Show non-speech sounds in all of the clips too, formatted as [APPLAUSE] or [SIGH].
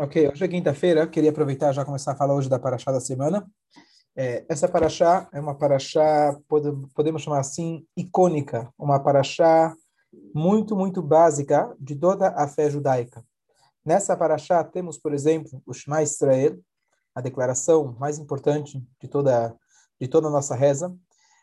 Ok, hoje é quinta-feira, queria aproveitar já começar a falar hoje da Paraxá da semana. É, essa Paraxá é uma Paraxá, podemos chamar assim, icônica, uma Paraxá muito, muito básica de toda a fé judaica. Nessa Paraxá temos, por exemplo, o Shema Israel, a declaração mais importante de toda, de toda a nossa reza.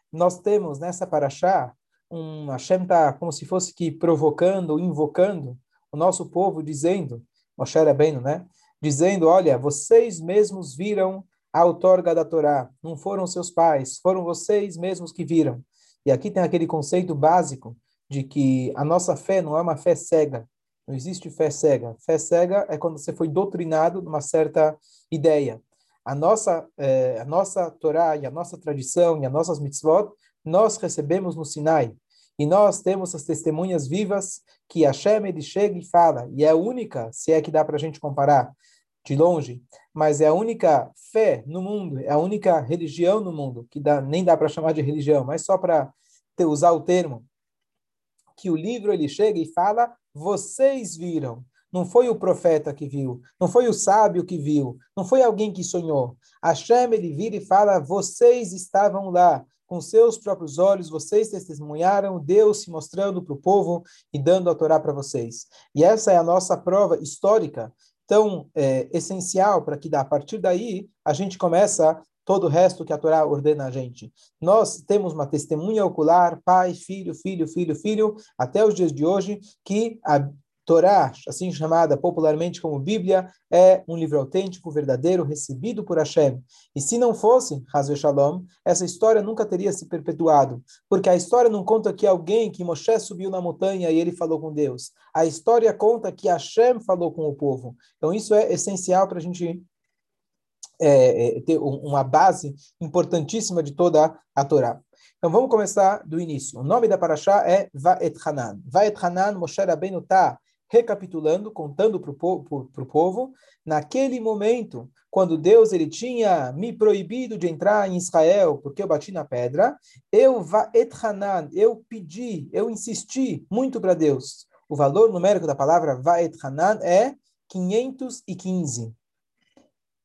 Nós temos nessa Paraxá, um Hashem está como se fosse que provocando, invocando o nosso povo, dizendo Moshe Rabbeinu, né? Dizendo, olha, vocês mesmos viram a outorga da Torá, não foram seus pais, foram vocês mesmos que viram. E aqui tem aquele conceito básico de que a nossa fé não é uma fé cega, não existe fé cega. Fé cega é quando você foi doutrinado numa certa ideia. A nossa, eh, a nossa Torá e a nossa tradição e as nossas mitzvot, nós recebemos no Sinai. E nós temos as testemunhas vivas que Hashem ele chega e fala, e é a única, se é que dá para a gente comparar de longe, mas é a única fé no mundo, é a única religião no mundo, que dá, nem dá para chamar de religião, mas só para usar o termo, que o livro ele chega e fala, vocês viram. Não foi o profeta que viu, não foi o sábio que viu, não foi alguém que sonhou. Hashem ele vira e fala, vocês estavam lá, com seus próprios olhos, vocês testemunharam Deus se mostrando para o povo e dando a Torá para vocês. E essa é a nossa prova histórica, tão é, essencial para que a partir daí a gente começa todo o resto que a Torá ordena a gente. Nós temos uma testemunha ocular, pai, filho, filho, filho, filho, até os dias de hoje, que a Torá, assim chamada popularmente como Bíblia, é um livro autêntico, verdadeiro, recebido por Hashem. E se não fosse, Hazve Shalom, essa história nunca teria se perpetuado. Porque a história não conta que alguém, que Moshe subiu na montanha e ele falou com Deus. A história conta que Hashem falou com o povo. Então isso é essencial para a gente é, é, ter uma base importantíssima de toda a Torá. Então vamos começar do início. O nome da paraxá é Vaet Hanan. Vaet Hanan, Moshe Rabbeinu está recapitulando, contando para o povo, povo, naquele momento, quando Deus ele tinha me proibido de entrar em Israel, porque eu bati na pedra, eu vaethanan, eu pedi, eu insisti muito para Deus. O valor numérico da palavra vaethanan é 515.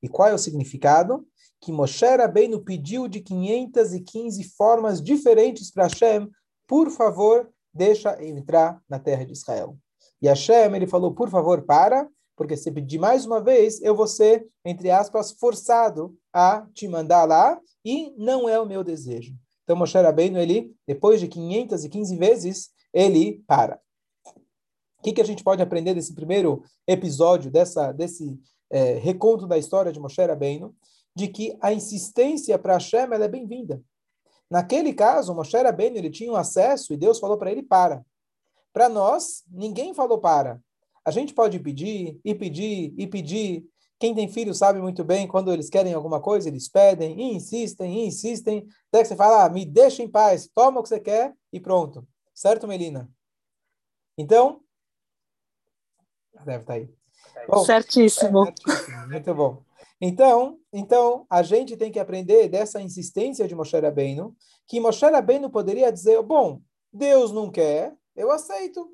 E qual é o significado? Que Moshe Rabbeinu pediu de 515 formas diferentes para Hashem, por favor, deixa eu entrar na terra de Israel. E Hashem, ele falou, por favor, para, porque se pedir mais uma vez, eu vou ser, entre aspas, forçado a te mandar lá, e não é o meu desejo. Então, Moshe Rabbeinu, ele, depois de 515 vezes, ele para. O que, que a gente pode aprender desse primeiro episódio, dessa, desse é, reconto da história de Moshe Rabbeinu? De que a insistência para Hashem ela é bem-vinda. Naquele caso, Moshe Rabbeinu ele tinha um acesso e Deus falou para ele, para. Para nós, ninguém falou para. A gente pode pedir e pedir e pedir. Quem tem filho sabe muito bem, quando eles querem alguma coisa, eles pedem e insistem e insistem, até que você fala, ah, me deixa em paz, toma o que você quer e pronto. Certo, Melina? Então, deve estar tá aí. Bom, certíssimo. É, certíssimo. Muito bom. Então, então, a gente tem que aprender dessa insistência de Moshe Rabbeinu, que Moshe Rabbeinu poderia dizer, bom, Deus não quer, eu aceito.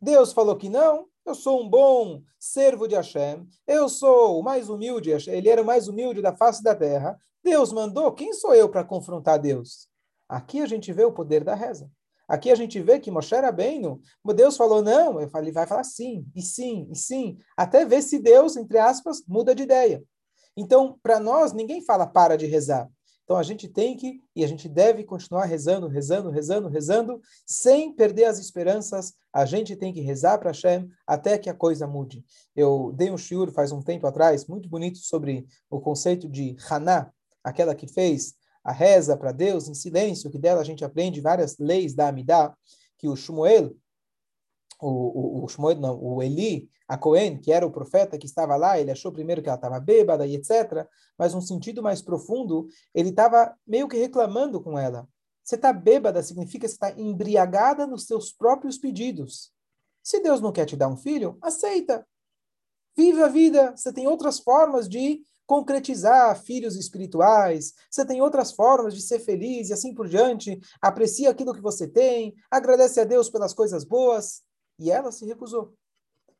Deus falou que não, eu sou um bom servo de Hashem, eu sou o mais humilde, ele era o mais humilde da face da terra. Deus mandou, quem sou eu para confrontar Deus? Aqui a gente vê o poder da reza. Aqui a gente vê que Moshe Rabbeinu, Deus falou não, ele vai falar sim, e sim, e sim, até ver se Deus, entre aspas, muda de ideia. Então, para nós, ninguém fala para de rezar. Então a gente tem que e a gente deve continuar rezando, rezando, rezando, rezando, sem perder as esperanças. A gente tem que rezar para Hashem até que a coisa mude. Eu dei um shiur faz um tempo atrás, muito bonito, sobre o conceito de Haná, aquela que fez a reza para Deus em silêncio, que dela a gente aprende várias leis da Amidah, que o Shmuel, o, o, o Shmuel, não, o Eli, a Cohen, que era o profeta que estava lá, ele achou primeiro que ela estava bêbada e etc. Mas um sentido mais profundo, ele estava meio que reclamando com ela. Você está bêbada significa que está embriagada nos seus próprios pedidos. Se Deus não quer te dar um filho, aceita. Vive a vida. Você tem outras formas de concretizar filhos espirituais, você tem outras formas de ser feliz e assim por diante. Aprecia aquilo que você tem, agradece a Deus pelas coisas boas. E ela se recusou.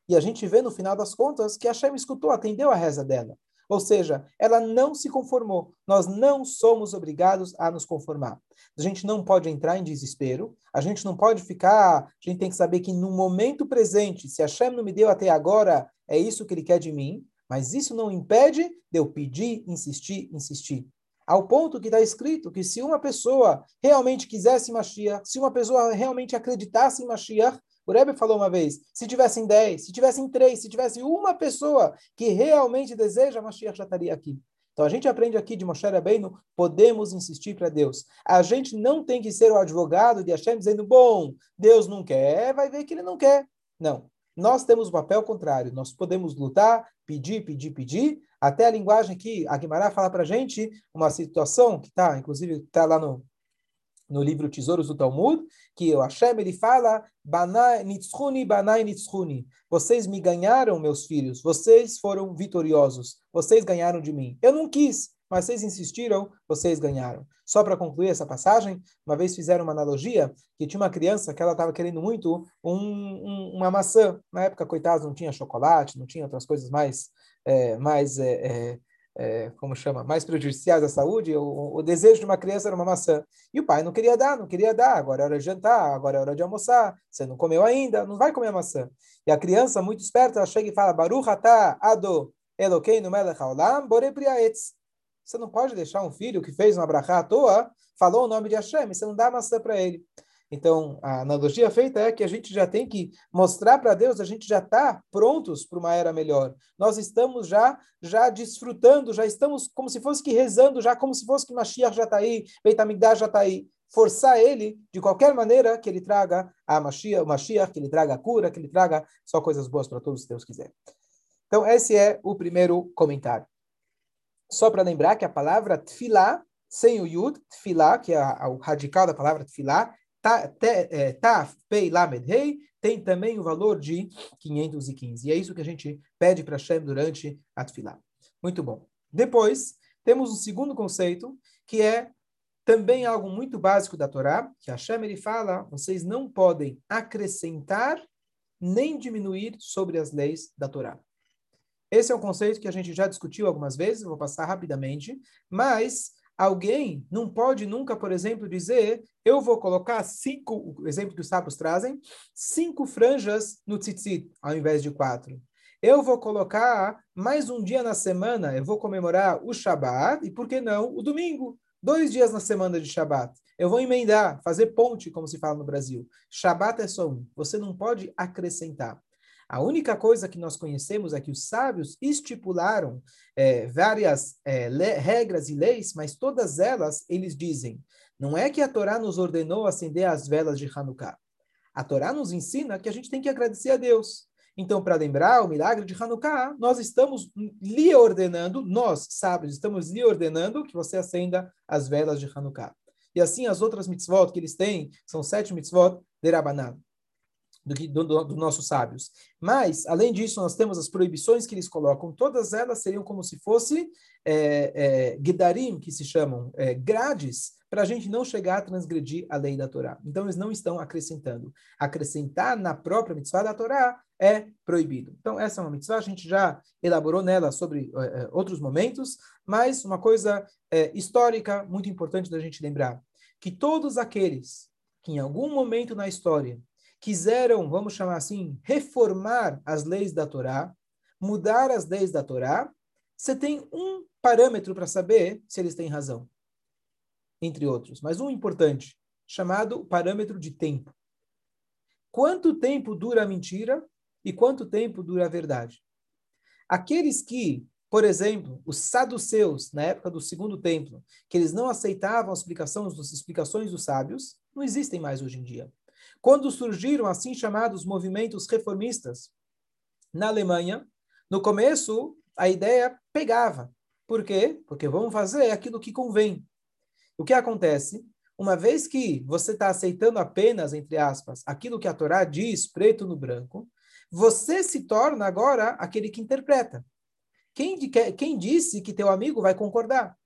E a gente vê no final das contas que Hashem escutou, atendeu a reza dela. Ou seja, ela não se conformou. Nós não somos obrigados a nos conformar. A gente não pode entrar em desespero, a gente não pode ficar. A gente tem que saber que no momento presente, se Hashem não me deu até agora, é isso que ele quer de mim, mas isso não impede de eu pedir, insistir, insistir. Ao ponto que está escrito que se uma pessoa realmente quisesse Mashiach, se uma pessoa realmente acreditasse em Mashiach, o Rebbe falou uma vez, se tivessem dez, se tivessem três, se tivesse uma pessoa que realmente deseja, Mashiach já estaria aqui. Então a gente aprende aqui de Moshe Rabbeinu, podemos insistir para Deus. A gente não tem que ser o advogado de Hashem dizendo, bom, Deus não quer, vai ver que ele não quer. Não. Nós temos o papel contrário. Nós podemos lutar, pedir, pedir, pedir, até a linguagem que a Guimarães fala para a gente, uma situação que está, inclusive, está lá no, no livro Tesouros do Talmud, que o Hashem ele fala, Banai nitzchuni, banai nitzchuni. Vocês me ganharam, meus filhos, vocês foram vitoriosos, vocês ganharam de mim. Eu não quis, mas vocês insistiram, vocês ganharam. Só para concluir essa passagem, uma vez fizeram uma analogia que tinha uma criança que ela estava querendo muito um, um, uma maçã. Na época, coitados, não tinha chocolate, não tinha outras coisas mais, é, mais é, é, é, como chama, mais prejudiciais à saúde, o, o, desejo de uma criança era uma maçã. E o pai não queria dar, não queria dar, agora é hora de jantar, agora é hora de almoçar, você não comeu ainda, não vai comer a maçã. E a criança, muito esperta, ela chega e fala, Baruch atah ado Elokeinu melech haolam bore. Você não pode deixar um filho que fez uma brachá à toa, falou o nome de Hashem, você não dá maçã para ele. Então, a analogia feita é que a gente já tem que mostrar para Deus, a gente já está prontos para uma era melhor. Nós estamos já já desfrutando, já estamos como se fosse que rezando, já como se fosse que Mashiach já está aí, Beit HaMikdash já está aí. Forçar ele, de qualquer maneira, que ele traga a Mashiach, o Mashiach, que ele traga a cura, que ele traga só coisas boas para todos, se Deus quiser. Então, esse é o primeiro comentário. Só para lembrar que a palavra tfilá, sem o yud, tfilá, que é o radical da palavra tfilá, Taf, Pei, Lamed, Rei, tem também o valor de 515. E é isso que a gente pede para Hashem durante a. Muito bom. Depois, temos um segundo conceito, que é também algo muito básico da Torá, que Hashem ele fala, vocês não podem acrescentar nem diminuir sobre as leis da Torá. Esse é um conceito que a gente já discutiu algumas vezes, vou passar rapidamente, mas Alguém não pode nunca, por exemplo, dizer: eu vou colocar cinco, o exemplo que os sábios trazem, cinco franjas no tzitzit, ao invés de quatro. Eu vou colocar mais um dia na semana, eu vou comemorar o Shabat e, por que não, o domingo. Dois dias na semana de Shabat. Eu vou emendar, fazer ponte, como se fala no Brasil. Shabat é só um. Você não pode acrescentar. A única coisa que nós conhecemos é que os sábios estipularam é, várias é, regras e leis, mas todas elas eles dizem: não é que a Torá nos ordenou acender as velas de Hanukkah. A Torá nos ensina que a gente tem que agradecer a Deus. Então, para lembrar o milagre de Hanukkah, nós estamos lhe ordenando, nós, sábios, estamos lhe ordenando que você acenda as velas de Hanukkah. E assim as outras mitzvot que eles têm, são sete mitzvot de Rabbanan do dos do, do nossos sábios. Mas, além disso, nós temos as proibições que eles colocam, todas elas seriam como se fosse é, é, que se chamam é, grades, para a gente não chegar a transgredir a lei da Torá. Então, eles não estão acrescentando. Acrescentar na própria mitzvah da Torá é proibido. Então, essa é uma mitzvah, a gente já elaborou nela sobre é, é, outros momentos, mas uma coisa é, histórica muito importante da gente lembrar, que todos aqueles que em algum momento na história quiseram, vamos chamar assim, reformar as leis da Torá, mudar as leis da Torá, você tem um parâmetro para saber se eles têm razão, entre outros, mas um importante, chamado parâmetro de tempo. Quanto tempo dura a mentira e quanto tempo dura a verdade? Aqueles que, por exemplo, os saduceus, na época do segundo templo, que eles não aceitavam as explicações, as explicações dos sábios, não existem mais hoje em dia. Quando surgiram assim chamados movimentos reformistas na Alemanha, no começo a ideia pegava. Por quê? Porque vamos fazer aquilo que convém. O que acontece? Uma vez que você está aceitando apenas, entre aspas, aquilo que a Torá diz, preto no branco, você se torna agora aquele que interpreta. Quem, quem disse que teu amigo vai concordar?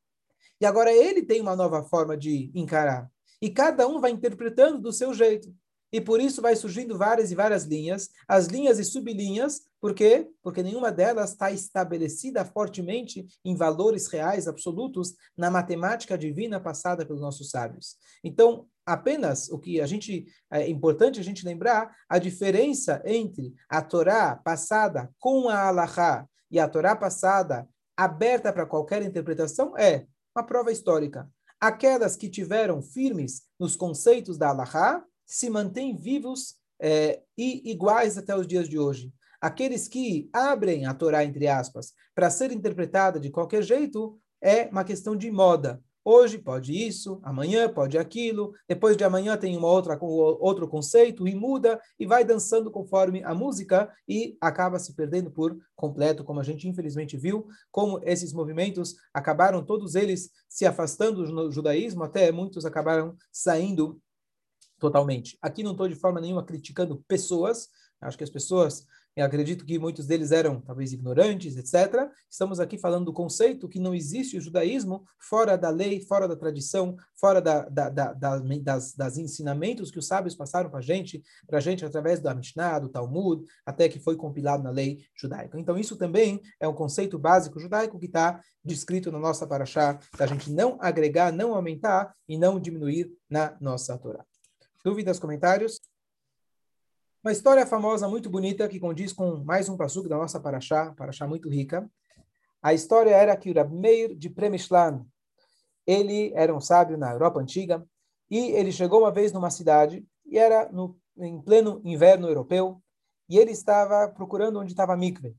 E agora ele tem uma nova forma de encarar. E cada um vai interpretando do seu jeito. E por isso vai surgindo várias e várias linhas, as linhas e sublinhas, por quê? Porque nenhuma delas está estabelecida fortemente em valores reais absolutos na matemática divina passada pelos nossos sábios. Então, apenas o que a gente é importante a gente lembrar a diferença entre a Torá passada com a Alahá e a Torá passada aberta para qualquer interpretação é uma prova histórica. Aquelas que tiveram firmes nos conceitos da Alahá se mantêm vivos é, e iguais até os dias de hoje. Aqueles que abrem a Torá, entre aspas, para ser interpretada de qualquer jeito, é uma questão de moda. Hoje pode isso, amanhã pode aquilo, depois de amanhã tem uma outra, outro conceito e muda e vai dançando conforme a música e acaba se perdendo por completo, como a gente infelizmente viu, como esses movimentos acabaram todos eles se afastando do judaísmo, até muitos acabaram saindo totalmente. Aqui não estou de forma nenhuma criticando pessoas, acho que as pessoas, acredito que muitos deles eram talvez ignorantes, etc. Estamos aqui falando do conceito que não existe o judaísmo fora da lei, fora da tradição, fora da, da, da, das, das ensinamentos que os sábios passaram para a gente, para a gente através da Mishnah, do Talmud, até que foi compilado na lei judaica. Então isso também é um conceito básico judaico que está descrito na nossa paraxá, da gente não agregar, não aumentar e não diminuir na nossa Torá. Dúvidas, comentários? Uma história famosa, muito bonita, que condiz com mais um passuco da nossa Paraxá, Paraxá muito rica. A história era que o Rab Meir de Premishlan, ele era um sábio na Europa Antiga, e ele chegou uma vez numa cidade, e era no, em pleno inverno europeu, e ele estava procurando onde estava a mikve.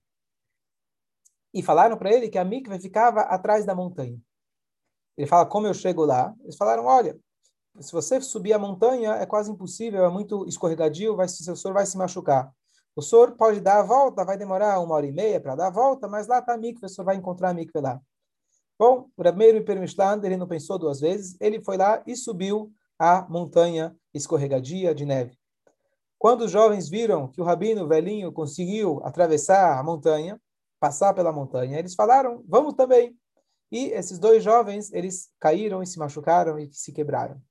E falaram para ele que a mikve ficava atrás da montanha. Ele fala, como eu chego lá? Eles falaram, olha, se você subir a montanha, é quase impossível, é muito escorregadio, vai, o senhor vai se machucar. O senhor pode dar a volta, vai demorar uma hora e meia para dar a volta, mas lá está a mikve, o senhor vai encontrar a mikve lá. Bom, o primeiro Permishland, ele não pensou duas vezes, ele foi lá e subiu a montanha escorregadia de neve. Quando os jovens viram que o rabino velhinho conseguiu atravessar a montanha, passar pela montanha, eles falaram, vamos também. E esses dois jovens, eles caíram e se machucaram e se quebraram.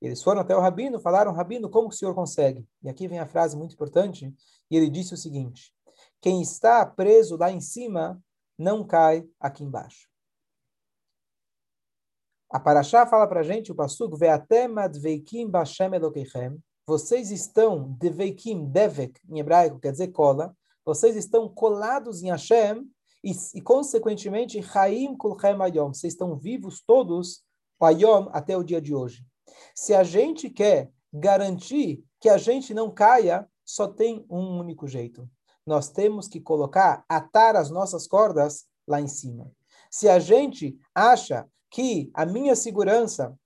Eles foram até o rabino, falaram, rabino, como o senhor consegue? E aqui vem a frase muito importante, e ele disse o seguinte: quem está preso lá em cima não cai aqui embaixo. A Paraxá fala para a gente, o elokeichem, vocês estão, deveikim, devek, em hebraico, quer dizer cola, vocês estão colados em Hashem, e, e consequentemente, Chaim kulchem ayom, vocês estão vivos todos, ayom, até o dia de hoje. Se a gente quer garantir que a gente não caia, só tem um único jeito. Nós temos que colocar, atar as nossas cordas lá em cima. Se a gente acha que a minha segurança,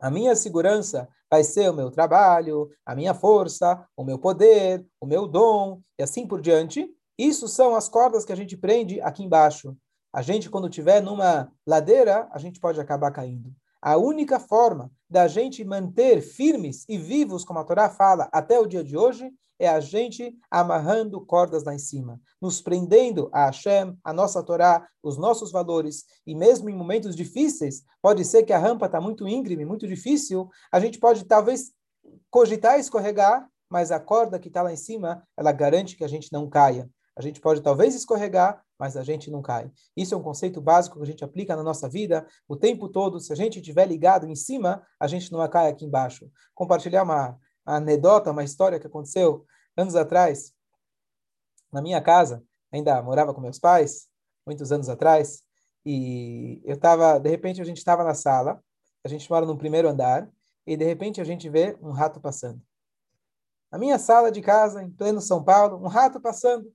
a minha segurança vai ser o meu trabalho, a minha força, o meu poder, o meu dom e assim por diante, isso são as cordas que a gente prende aqui embaixo. A gente, quando estiver numa ladeira, a gente pode acabar caindo. A única forma da gente manter firmes e vivos, como a Torá fala, até o dia de hoje, é a gente amarrando cordas lá em cima, nos prendendo a Hashem, a nossa Torá, os nossos valores. E mesmo em momentos difíceis, pode ser que a rampa está muito íngreme, muito difícil, a gente pode talvez cogitar escorregar, mas a corda que está lá em cima, ela garante que a gente não caia. A gente pode talvez escorregar, mas a gente não cai. Isso é um conceito básico que a gente aplica na nossa vida o tempo todo. Se a gente estiver ligado em cima, a gente não cai aqui embaixo. Compartilhar uma anedota, uma história que aconteceu anos atrás, na minha casa, ainda morava com meus pais, muitos anos atrás, e eu estava, de repente a gente estava na sala, a gente mora no primeiro andar, e de repente a gente vê um rato passando. Na minha sala de casa, em pleno São Paulo, um rato passando.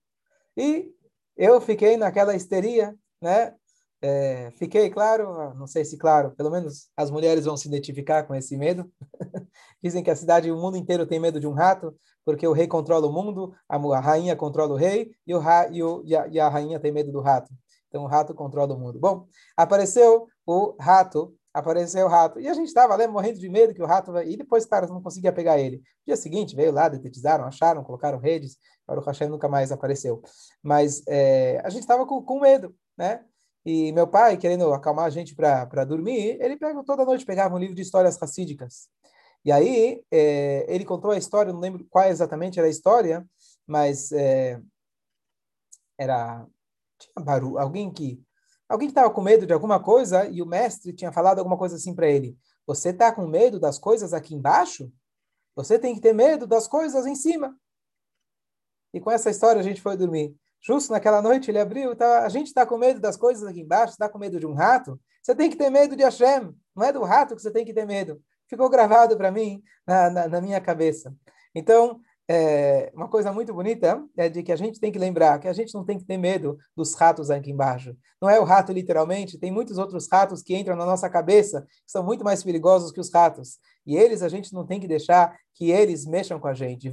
E eu fiquei naquela histeria, né? É, fiquei claro, não sei se claro, pelo menos as mulheres vão se identificar com esse medo. [LAUGHS] Dizem que a cidade, o mundo inteiro tem medo de um rato, porque o rei controla o mundo, a, rainha controla o rei e, o, e, o, e, a, e a rainha tem medo do rato. Então o rato controla o mundo. Bom, apareceu o rato apareceu o rato. E a gente estava ali morrendo de medo que o rato vai... E depois, cara, não conseguia pegar ele. No dia seguinte, veio lá, detetizaram, acharam, colocaram redes. O Hashem nunca mais apareceu. Mas é, a gente estava com, com medo, né? E meu pai, querendo acalmar a gente para dormir, ele pega toda noite pegava um livro de histórias racídicas. E aí, é, ele contou a história, não lembro qual exatamente era a história, mas é, era tinha barulho, alguém que alguém que estava com medo de alguma coisa e o mestre tinha falado alguma coisa assim para ele: Você está com medo das coisas aqui embaixo? Você tem que ter medo das coisas em cima. E com essa história a gente foi dormir. Justo naquela noite ele abriu, tá, a gente está com medo das coisas aqui embaixo, está com medo de um rato? Você tem que ter medo de Hashem, não é do rato que você tem que ter medo. Ficou gravado para mim na, na, na minha cabeça. Então, é, uma coisa muito bonita é de que a gente tem que lembrar que a gente não tem que ter medo dos ratos aqui embaixo. Não é o rato literalmente, tem muitos outros ratos que entram na nossa cabeça que são muito mais perigosos que os ratos. E eles a gente não tem que deixar que eles mexam com a gente.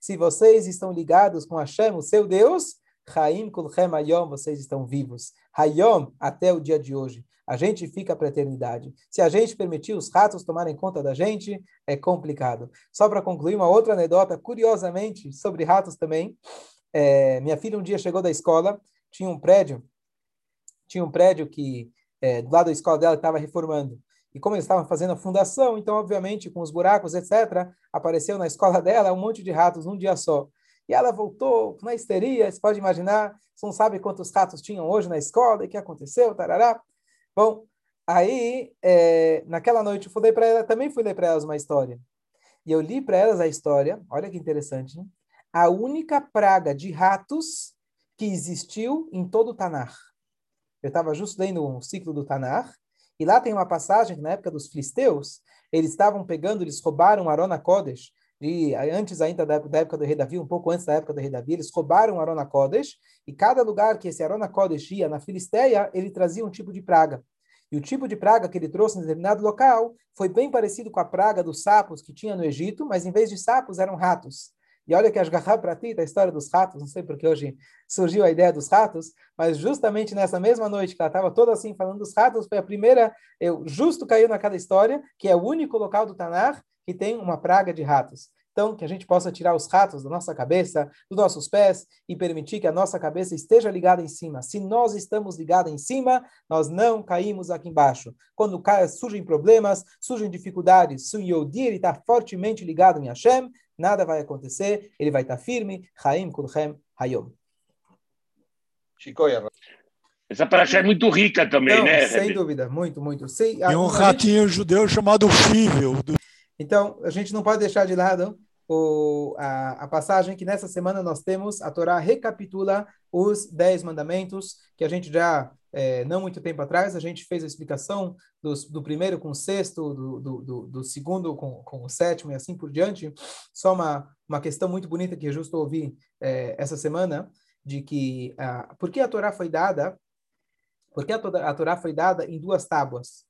Se vocês estão ligados com Hashem, o seu Deus, vocês estão vivos. Hayom, até o dia de hoje. A gente fica para a eternidade. Se a gente permitir os ratos tomarem conta da gente, é complicado. Só para concluir, uma outra anedota, curiosamente, sobre ratos também. É, minha filha um dia chegou da escola, tinha um prédio, tinha um prédio que, é, do lado da escola dela, estava reformando. E como eles estavam fazendo a fundação, então, obviamente, com os buracos, etc., apareceu na escola dela um monte de ratos num dia só. E ela voltou na histeria, você pode imaginar, você não sabe quantos ratos tinham hoje na escola, e o que aconteceu, tarará. Bom, aí, é, naquela noite, eu falei para ela, também fui ler para elas uma história. E eu li para elas a história, olha que interessante, né? a única praga de ratos que existiu em todo o Tanar. Eu estava justo lendo um ciclo do Tanar, e lá tem uma passagem que na época dos filisteus, eles estavam pegando, eles roubaram Arona Kodesh, e antes ainda da, da, época do rei Davi, um pouco antes da época do rei Davi, eles roubaram Arona Kodesh, e cada lugar que esse Arona Kodesh ia na Filisteia, ele trazia um tipo de praga. E o tipo de praga que ele trouxe em determinado local foi bem parecido com a praga dos sapos que tinha no Egito, mas em vez de sapos eram ratos. E olha que as para ti, a história dos ratos, não sei porque hoje surgiu a ideia dos ratos, mas justamente nessa mesma noite que ela estava toda assim falando dos ratos, foi a primeira, eu justo caiu naquela história, que é o único local do Tanar que tem uma praga de ratos. Então, que a gente possa tirar os ratos da nossa cabeça, dos nossos pés e permitir que a nossa cabeça esteja ligada em cima. Se nós estamos ligados em cima, nós não caímos aqui embaixo. Quando surgem problemas, surgem dificuldades, se o Yodir está fortemente ligado em Hashem, nada vai acontecer, ele vai estar firme. Chaim Kulchem Hayom. Chicoia. Essa paraxá é muito rica também, Não, né? Sem dúvida, muito, muito. Sim, Tem um ratinho gente... judeu chamado Fível. Do... Então, a gente não pode deixar de lado o, a, a, passagem que nessa semana nós temos, a Torá recapitula os dez mandamentos, que a gente já, é, não muito tempo atrás, a gente fez a explicação dos, do primeiro com o sexto, do, do, do, do segundo com, com, o sétimo e assim por diante. Só uma, uma questão muito bonita que eu justo ouvi é, essa semana, de que, a, por que a Torá foi dada, porque a, a Torá foi dada em duas tábuas?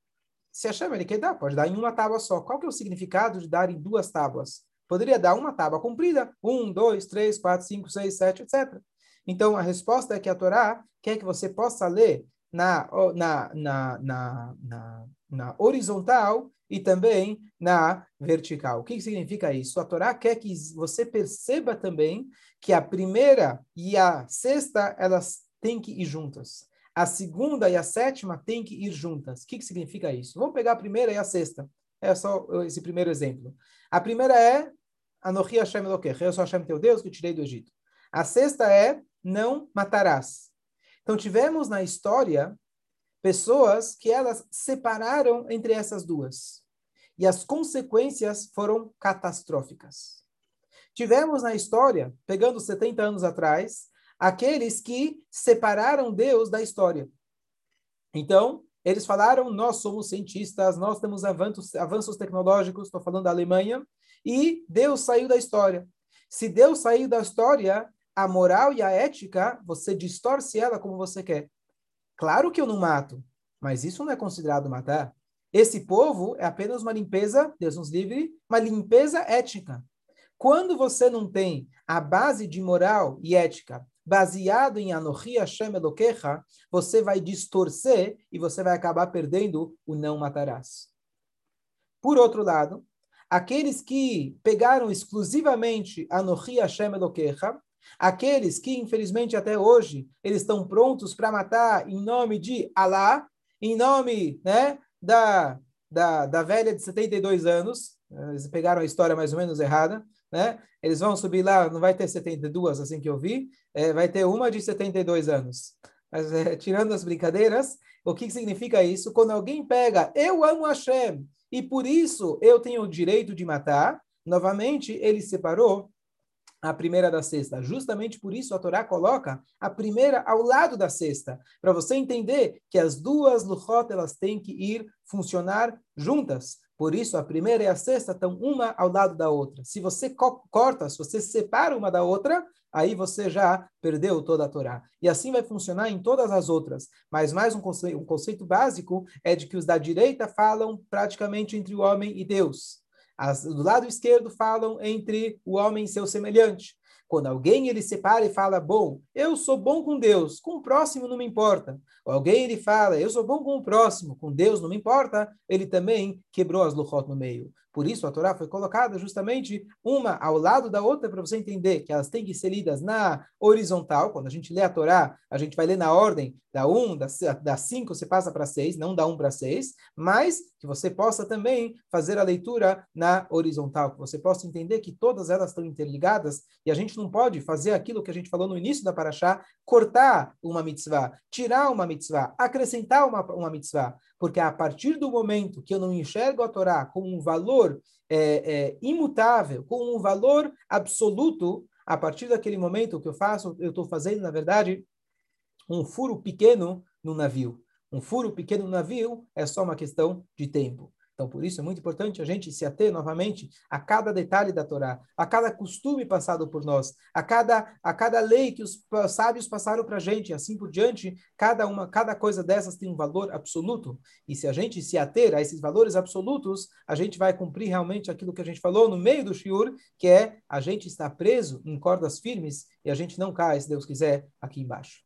Se a chama ele quer dar, pode dar em uma tábua só. Qual que é o significado de dar em duas tábuas? Poderia dar uma tábua comprida, um, dois, três, quatro, cinco, seis, sete, etc. Então, a resposta é que a Torá quer que você possa ler na, na, na, na, na, na horizontal e também na vertical. O que significa isso? A Torá quer que você perceba também que a primeira e a sexta, elas têm que ir juntas. A segunda e a sétima têm que ir juntas. O que significa isso? Vamos pegar a primeira e a sexta. É só esse primeiro exemplo. A primeira é Anochi Hashem Elokecha, eu sou Hashem teu Deus que tirei do Egito. A sexta é não matarás. Então tivemos na história pessoas que elas separaram entre essas duas. E as consequências foram catastróficas. Tivemos na história, pegando 70 anos atrás, aqueles que separaram Deus da história. Então, eles falaram: nós somos cientistas, nós temos avanços, avanços tecnológicos, estou falando da Alemanha, e Deus saiu da história. Se Deus saiu da história, a moral e a ética, você distorce ela como você quer. Claro que eu não mato, mas isso não é considerado matar. Esse povo é apenas uma limpeza, Deus nos livre, uma limpeza ética. Quando você não tem a base de moral e ética baseado em Anohi Hashem Elokecha, você vai distorcer e você vai acabar perdendo o não matarás. Por outro lado, aqueles que pegaram exclusivamente Anohi Hashem Elokecha, aqueles que, infelizmente, até hoje, eles estão prontos para matar em nome de Allah, em nome né, da, da, da velha de 72 anos, eles pegaram a história mais ou menos errada, né? Eles vão subir lá, não vai ter 72, assim que eu vi, é, vai ter uma de 72 anos. Mas, é, tirando as brincadeiras, o que significa isso? Quando alguém pega, eu amo Hashem, e por isso eu tenho o direito de matar, novamente ele separou a primeira da sexta. Justamente por isso a Torá coloca a primeira ao lado da sexta, para você entender que as duas luchot elas têm que ir funcionar juntas. Por isso a primeira e a sexta estão uma ao lado da outra. Se você co corta, se você separa uma da outra, aí você já perdeu toda a Torá. E assim vai funcionar em todas as outras. Mas mais um conceito, um conceito básico é de que os da direita falam praticamente entre o homem e Deus. As, do lado esquerdo falam entre o homem e seu semelhante. Quando alguém ele separa e fala, bom, eu sou bom com Deus, com o próximo não me importa. Ou alguém ele fala, eu sou bom com o próximo, com Deus não me importa, ele também quebrou as luchot no meio. Por isso a Torá foi colocada justamente uma ao lado da outra para você entender que elas têm que ser lidas na horizontal. Quando a gente lê a Torá, a gente vai ler na ordem da 1, da, da 5 você passa para 6, não da 1 para 6, mas que você possa também fazer a leitura na horizontal, que você possa entender que todas elas estão interligadas e a gente não pode fazer aquilo que a gente falou no início da Paraxá, cortar uma mitzvah, tirar uma mitzvah, acrescentar uma, uma mitzvah porque a partir do momento que eu não enxergo a Torá como um valor é, é, imutável, como um valor absoluto, a partir daquele momento que eu faço, eu estou fazendo, na verdade, um furo pequeno no navio. Um furo pequeno no navio é só uma questão de tempo. Então, por isso é muito importante a gente se ater novamente a cada detalhe da Torá, a cada costume passado por nós, a cada, a cada lei que os sábios passaram para a gente, assim por diante, cada uma, cada coisa dessas tem um valor absoluto. E se a gente se ater a esses valores absolutos, a gente vai cumprir realmente aquilo que a gente falou no meio do shiur, que é a gente estar preso em cordas firmes e a gente não cai, se Deus quiser, aqui embaixo.